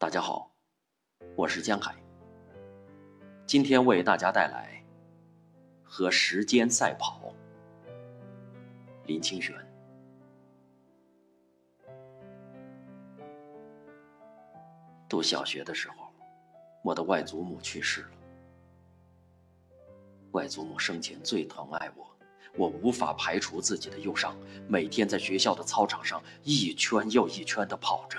大家好，我是江海。今天为大家带来《和时间赛跑》。林清玄。读小学的时候，我的外祖母去世了。外祖母生前最疼爱我，我无法排除自己的忧伤，每天在学校的操场上一圈又一圈的跑着。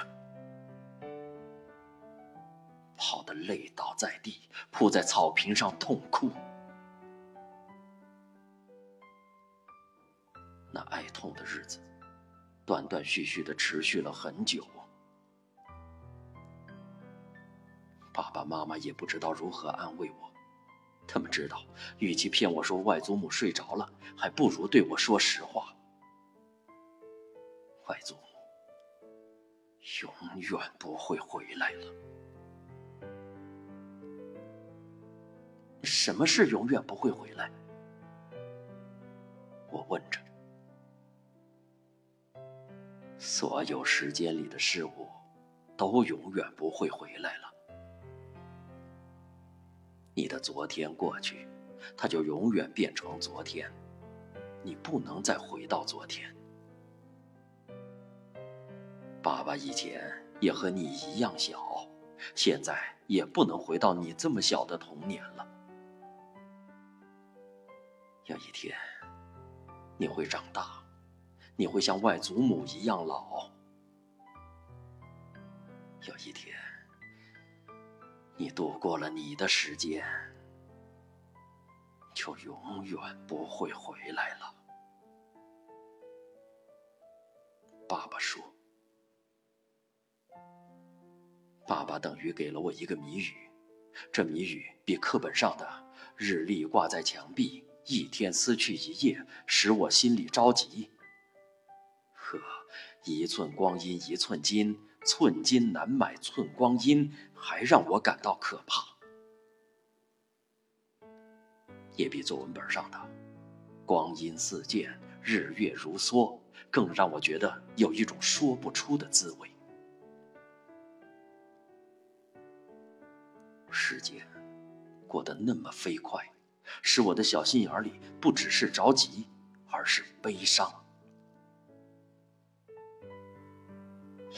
跑得累倒在地，扑在草坪上痛哭。那哀痛的日子，断断续续的持续了很久。爸爸妈妈也不知道如何安慰我，他们知道，与其骗我说外祖母睡着了，还不如对我说实话。外祖母永远不会回来了。什么是永远不会回来？我问着。所有时间里的事物，都永远不会回来了。你的昨天过去，它就永远变成昨天，你不能再回到昨天。爸爸以前也和你一样小，现在也不能回到你这么小的童年了。有一天，你会长大，你会像外祖母一样老。有一天，你度过了你的时间，就永远不会回来了。爸爸说：“爸爸等于给了我一个谜语，这谜语比课本上的‘日历挂在墙壁’。”一天撕去一页，使我心里着急。呵，一寸光阴一寸金，寸金难买寸光阴，还让我感到可怕。也比作文本上的“光阴似箭，日月如梭”更让我觉得有一种说不出的滋味。时间过得那么飞快。使我的小心眼里不只是着急，而是悲伤。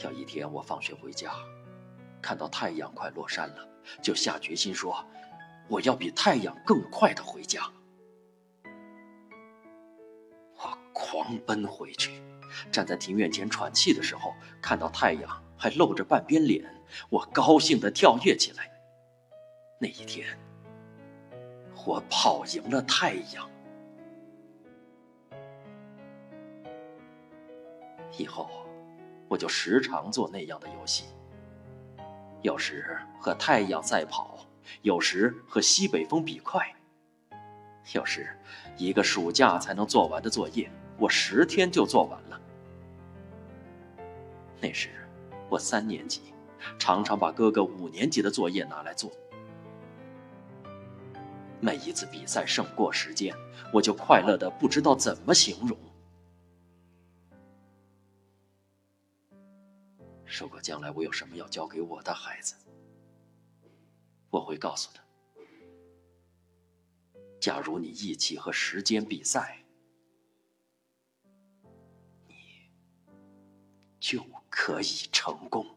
有一天我放学回家，看到太阳快落山了，就下决心说：“我要比太阳更快的回家。”我狂奔回去，站在庭院前喘气的时候，看到太阳还露着半边脸，我高兴的跳跃起来。那一天。我跑赢了太阳。以后，我就时常做那样的游戏。有时和太阳赛跑，有时和西北风比快。有时，一个暑假才能做完的作业，我十天就做完了。那时，我三年级，常常把哥哥五年级的作业拿来做。每一次比赛胜过时间，我就快乐的不知道怎么形容。如果将来我有什么要教给我的孩子，我会告诉他：假如你一起和时间比赛，你就可以成功。